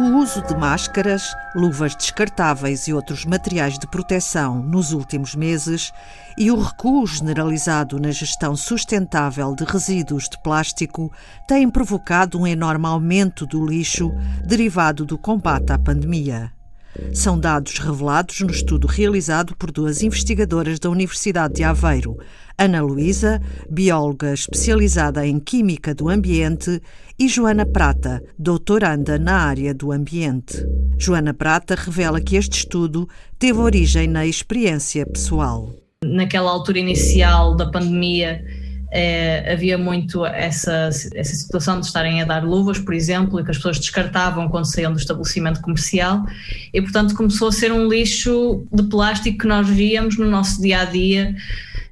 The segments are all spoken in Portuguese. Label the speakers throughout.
Speaker 1: O uso de máscaras, luvas descartáveis e outros materiais de proteção nos últimos meses e o recuo generalizado na gestão sustentável de resíduos de plástico têm provocado um enorme aumento do lixo derivado do combate à pandemia. São dados revelados no estudo realizado por duas investigadoras da Universidade de Aveiro, Ana Luísa, bióloga especializada em Química do Ambiente, e Joana Prata, doutoranda na área do ambiente. Joana Prata revela que este estudo teve origem na experiência pessoal.
Speaker 2: Naquela altura inicial da pandemia, é, havia muito essa, essa situação de estarem a dar luvas, por exemplo, e que as pessoas descartavam quando saíam do estabelecimento comercial, e portanto começou a ser um lixo de plástico que nós víamos no nosso dia a dia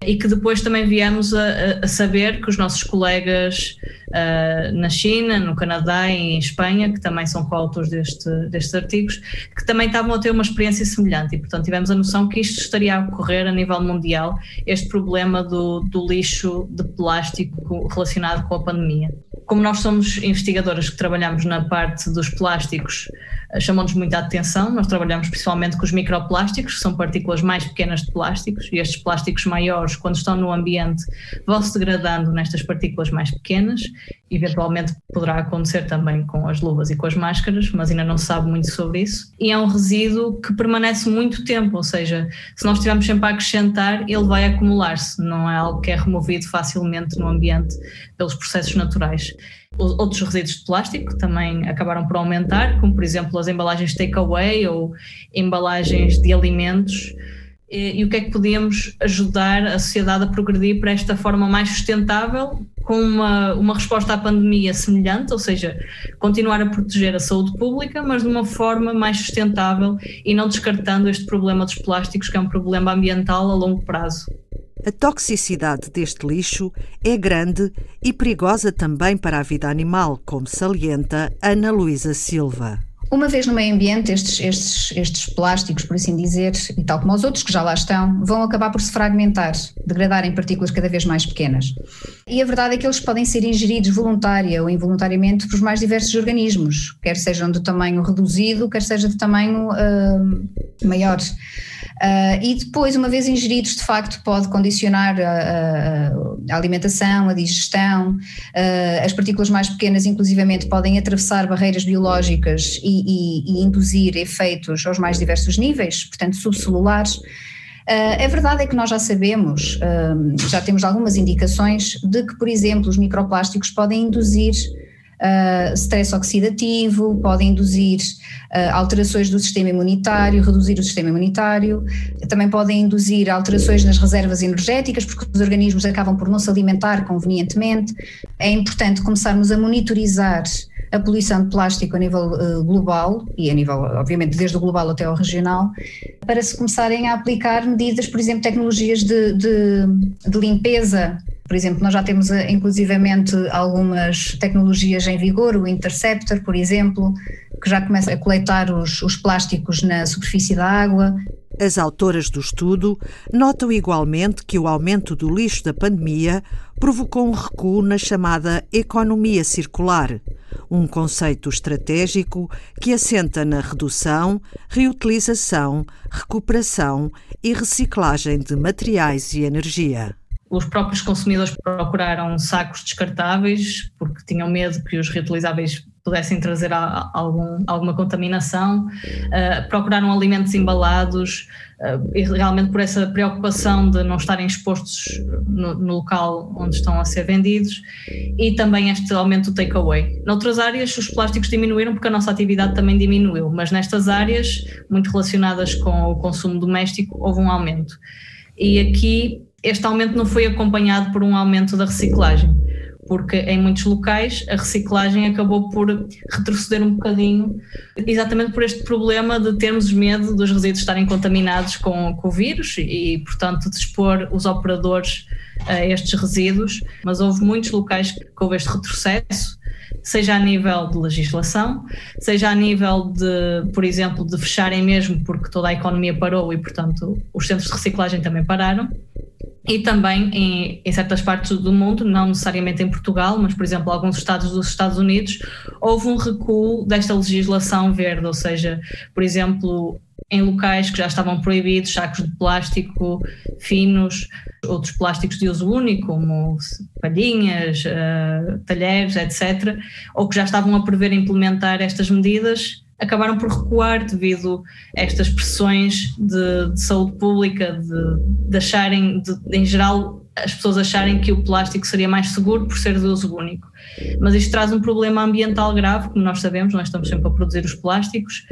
Speaker 2: e que depois também viemos a, a saber que os nossos colegas uh, na China, no Canadá e em Espanha, que também são coautores deste, destes artigos, que também estavam a ter uma experiência semelhante e, portanto, tivemos a noção que isto estaria a ocorrer a nível mundial, este problema do, do lixo de plástico relacionado com a pandemia. Como nós somos investigadoras que trabalhamos na parte dos plásticos, eh, chamou-nos muita atenção. Nós trabalhamos principalmente com os microplásticos, que são partículas mais pequenas de plásticos, e estes plásticos maiores, quando estão no ambiente, vão se degradando nestas partículas mais pequenas. Eventualmente poderá acontecer também com as luvas e com as máscaras, mas ainda não se sabe muito sobre isso. E é um resíduo que permanece muito tempo, ou seja, se nós estivermos sempre a acrescentar, ele vai acumular-se, não é algo que é removido facilmente no ambiente pelos processos naturais. Outros resíduos de plástico também acabaram por aumentar, como por exemplo as embalagens takeaway ou embalagens de alimentos. E, e, o que é que podíamos ajudar a sociedade a progredir para esta forma mais sustentável, com uma, uma resposta à pandemia semelhante, ou seja, continuar a proteger a saúde pública, mas de uma forma mais sustentável e não descartando este problema dos plásticos, que é um problema ambiental a longo prazo.
Speaker 1: A toxicidade deste lixo é grande e perigosa também para a vida animal, como salienta Ana Luísa Silva.
Speaker 3: Uma vez no meio ambiente, estes, estes, estes plásticos, por assim dizer, e tal como os outros que já lá estão, vão acabar por se fragmentar, degradar em partículas cada vez mais pequenas. E a verdade é que eles podem ser ingeridos voluntária ou involuntariamente por mais diversos organismos, quer sejam de tamanho reduzido, quer seja de tamanho uh, maior. Uh, e depois, uma vez ingeridos, de facto, pode condicionar a, a, alimentação, a digestão. Uh, as partículas mais pequenas, inclusivamente, podem atravessar barreiras biológicas e, e, e induzir efeitos aos mais diversos níveis, portanto, subcelulares. Uh, a verdade é que nós já sabemos, uh, já temos algumas indicações de que, por exemplo, os microplásticos podem induzir uh, stress oxidativo, podem induzir uh, alterações do sistema imunitário, reduzir o sistema imunitário, também podem induzir alterações nas reservas energéticas, porque os organismos acabam por não se alimentar convenientemente. É importante começarmos a monitorizar a poluição de plástico a nível uh, global e a nível, obviamente, desde o global até o regional, para se começarem a aplicar medidas, por exemplo, tecnologias de, de, de limpeza por exemplo, nós já temos eh, inclusivamente algumas tecnologias em vigor, o Interceptor, por exemplo, que já começa a coletar os, os plásticos na superfície da água.
Speaker 1: As autoras do estudo notam igualmente que o aumento do lixo da pandemia provocou um recuo na chamada economia circular, um conceito estratégico que assenta na redução, reutilização, recuperação e reciclagem de materiais e energia.
Speaker 2: Os próprios consumidores procuraram sacos descartáveis porque tinham medo que os reutilizáveis pudessem trazer algum, alguma contaminação, uh, procuraram alimentos embalados, uh, realmente por essa preocupação de não estarem expostos no, no, local onde estão a ser vendidos, e também este aumento do takeaway. Noutras áreas, os plásticos diminuíram porque a nossa atividade também diminuiu, mas nestas áreas, muito relacionadas com o consumo doméstico, houve um aumento. E aqui este aumento não foi acompanhado por um aumento da reciclagem, porque em muitos locais a reciclagem acabou por retroceder um bocadinho, exatamente por este problema de termos medo dos resíduos estarem contaminados com, com o vírus e, portanto, de expor os operadores a estes resíduos. Mas houve muitos locais que houve este retrocesso seja a nível de legislação, seja a nível de, por exemplo, de fecharem mesmo porque toda a economia parou e, portanto, os centros de reciclagem também pararam e também em, em, certas partes do mundo, não necessariamente em Portugal, mas por exemplo, alguns estados dos Estados Unidos, houve um recuo desta legislação verde, ou seja, por exemplo, em locais que já estavam proibidos sacos de plástico finos, outros plásticos de uso único, como palhinhas, uh, talheres, etc., ou que já estavam a prever implementar estas medidas, acabaram por recuar devido a estas pressões de, de saúde pública, de, de acharem, de, em geral, as pessoas acharem que o plástico seria mais seguro por ser de uso único. Mas isto traz um problema ambiental grave, como nós sabemos, nós estamos sempre a produzir os plásticos,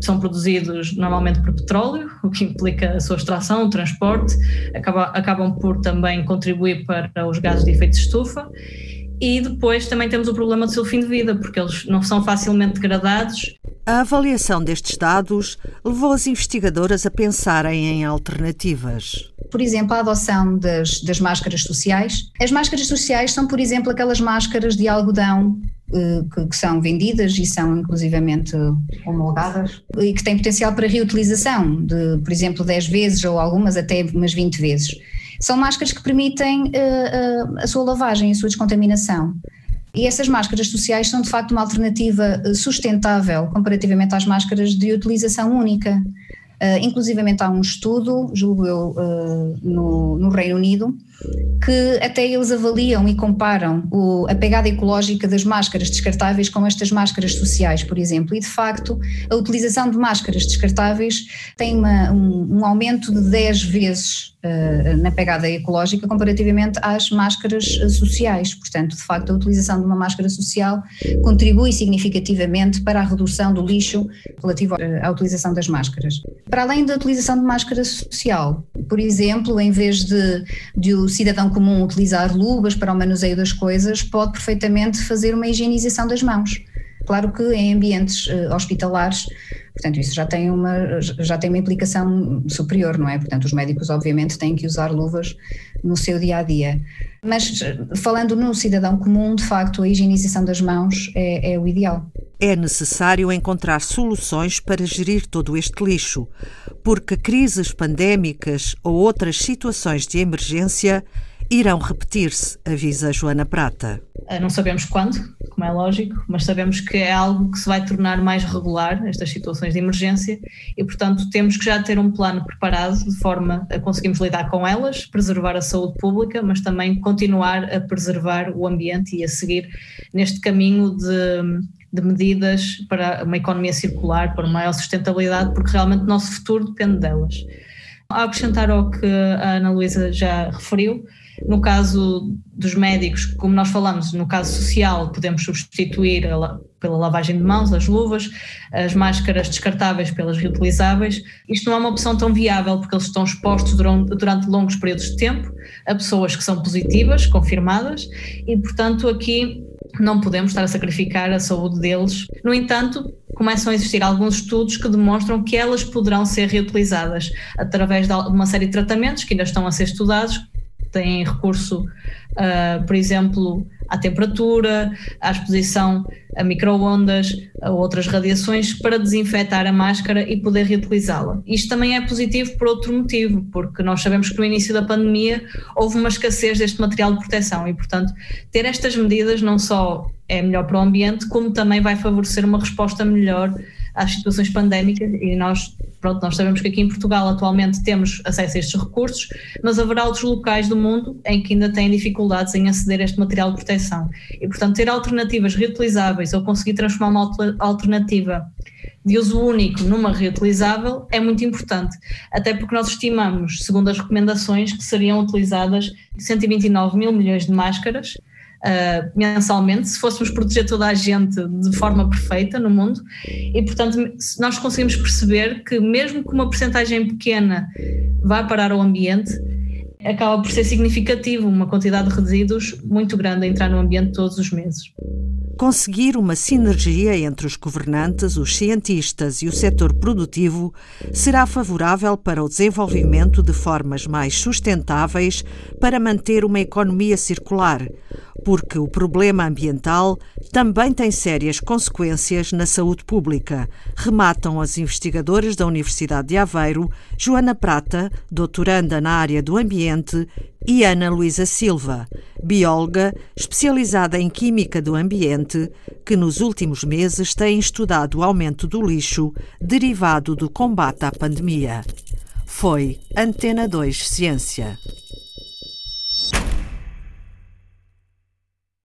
Speaker 2: são produzidos normalmente por petróleo, o que implica a sua extração, o transporte, acaba, acabam por também contribuir para os gases de efeito de estufa. E depois também temos o problema do seu fim de vida, porque eles não são facilmente degradados
Speaker 1: a avaliação destes dados levou as investigadoras a pensarem em alternativas.
Speaker 3: Por exemplo, a adoção das, das máscaras sociais. As máscaras sociais são, por exemplo, aquelas máscaras de algodão eh, que, que, são vendidas e são inclusivamente homologadas e que têm potencial para reutilização de, por exemplo, 10 vezes ou algumas até umas 20 vezes. São máscaras que permitem uh, uh, a sua lavagem, a sua descontaminação. E essas máscaras sociais são de facto uma alternativa eh, sustentável comparativamente às máscaras de utilização única. Uh, inclusivamente há um estudo, julgo eu, uh, no, no, Reino Unido, que até eles avaliam e comparam o, a pegada ecológica das máscaras descartáveis com estas máscaras sociais, por exemplo. E de facto, a utilização de máscaras descartáveis tem uma, um, um aumento de 10 vezes uh, na pegada ecológica comparativamente às máscaras eh, sociais. Portanto, de facto, a utilização de uma máscara social contribui significativamente para a redução do lixo relativo eh, à utilização das máscaras. Para além da utilização de máscara social, por exemplo, em vez de, de cidadão comum utilizar luvas para o manuseio das coisas, pode perfeitamente fazer uma higienização das mãos. Claro que em ambientes uh, hospitalares Portanto, isso já tem uma, já tem uma implicação superior, não é? Portanto, os médicos, obviamente, têm que usar luvas no seu dia a dia. Mas, falando no cidadão comum, de facto, a higienização das mãos é, é o ideal.
Speaker 1: É necessário encontrar soluções para gerir todo este lixo, porque crises pandémicas ou outras situações de emergência irão repetir-se, avisa Joana Prata.
Speaker 2: Eh, não sabemos quando, como é lógico, mas sabemos que é algo que se vai tornar mais regular, estas situações de emergência, e portanto temos que já ter um plano preparado de forma a conseguirmos lidar com elas, preservar a saúde pública, mas também continuar a preservar o ambiente e a seguir neste caminho de, de medidas para uma economia circular, para maior sustentabilidade, porque realmente o nosso futuro depende delas. A acrescentar ao que a Ana Luísa já referiu, no caso dos médicos, como nós falamos, no caso social, podemos substituir a, pela lavagem de mãos, as luvas, as máscaras descartáveis pelas reutilizáveis. Isto não é uma opção tão viável porque eles estão expostos durante, durante longos períodos de tempo a pessoas que são positivas, confirmadas, e portanto aqui não podemos estar a sacrificar a saúde deles. No entanto, começam a existir alguns estudos que demonstram que elas poderão ser reutilizadas através de uma série de tratamentos que ainda estão a ser estudados, têm recurso, uh, por exemplo, à temperatura, à exposição a microondas, a outras radiações para desinfetar a máscara e poder reutilizá-la. Isto também é positivo por outro motivo, porque nós sabemos que no início da pandemia houve uma escassez deste material de proteção e, portanto, ter estas medidas não só é melhor para o ambiente, como também vai favorecer uma resposta melhor às situações pandémicas e nós, pronto, nós sabemos que aqui em Portugal atualmente temos acesso a estes recursos, mas haverá outros locais do mundo em que ainda têm dificuldades em aceder a este material de proteção. E, portanto, ter alternativas reutilizáveis ou conseguir transformar uma alternativa de uso único numa reutilizável é muito importante, até porque nós estimamos, segundo as recomendações, que seriam utilizadas 129 mil milhões de máscaras uh, mensalmente, se fôssemos proteger toda a gente de forma perfeita no mundo. E, portanto, nós conseguimos perceber que, mesmo que uma porcentagem pequena vá parar ao ambiente, acaba por ser significativo uma quantidade de resíduos muito grande a entrar no ambiente todos os meses.
Speaker 1: Conseguir uma sinergia entre os governantes, os cientistas e o setor produtivo será favorável para o desenvolvimento de formas mais sustentáveis para manter uma economia circular, porque o problema ambiental também tem sérias consequências na saúde pública, rematam as investigadoras da Universidade de Aveiro, Joana Prata, doutoranda na área do ambiente Ambiente, e Ana Luísa Silva, bióloga especializada em Química do Ambiente, que nos últimos meses tem estudado o aumento do lixo derivado do combate à pandemia. Foi Antena 2 Ciência.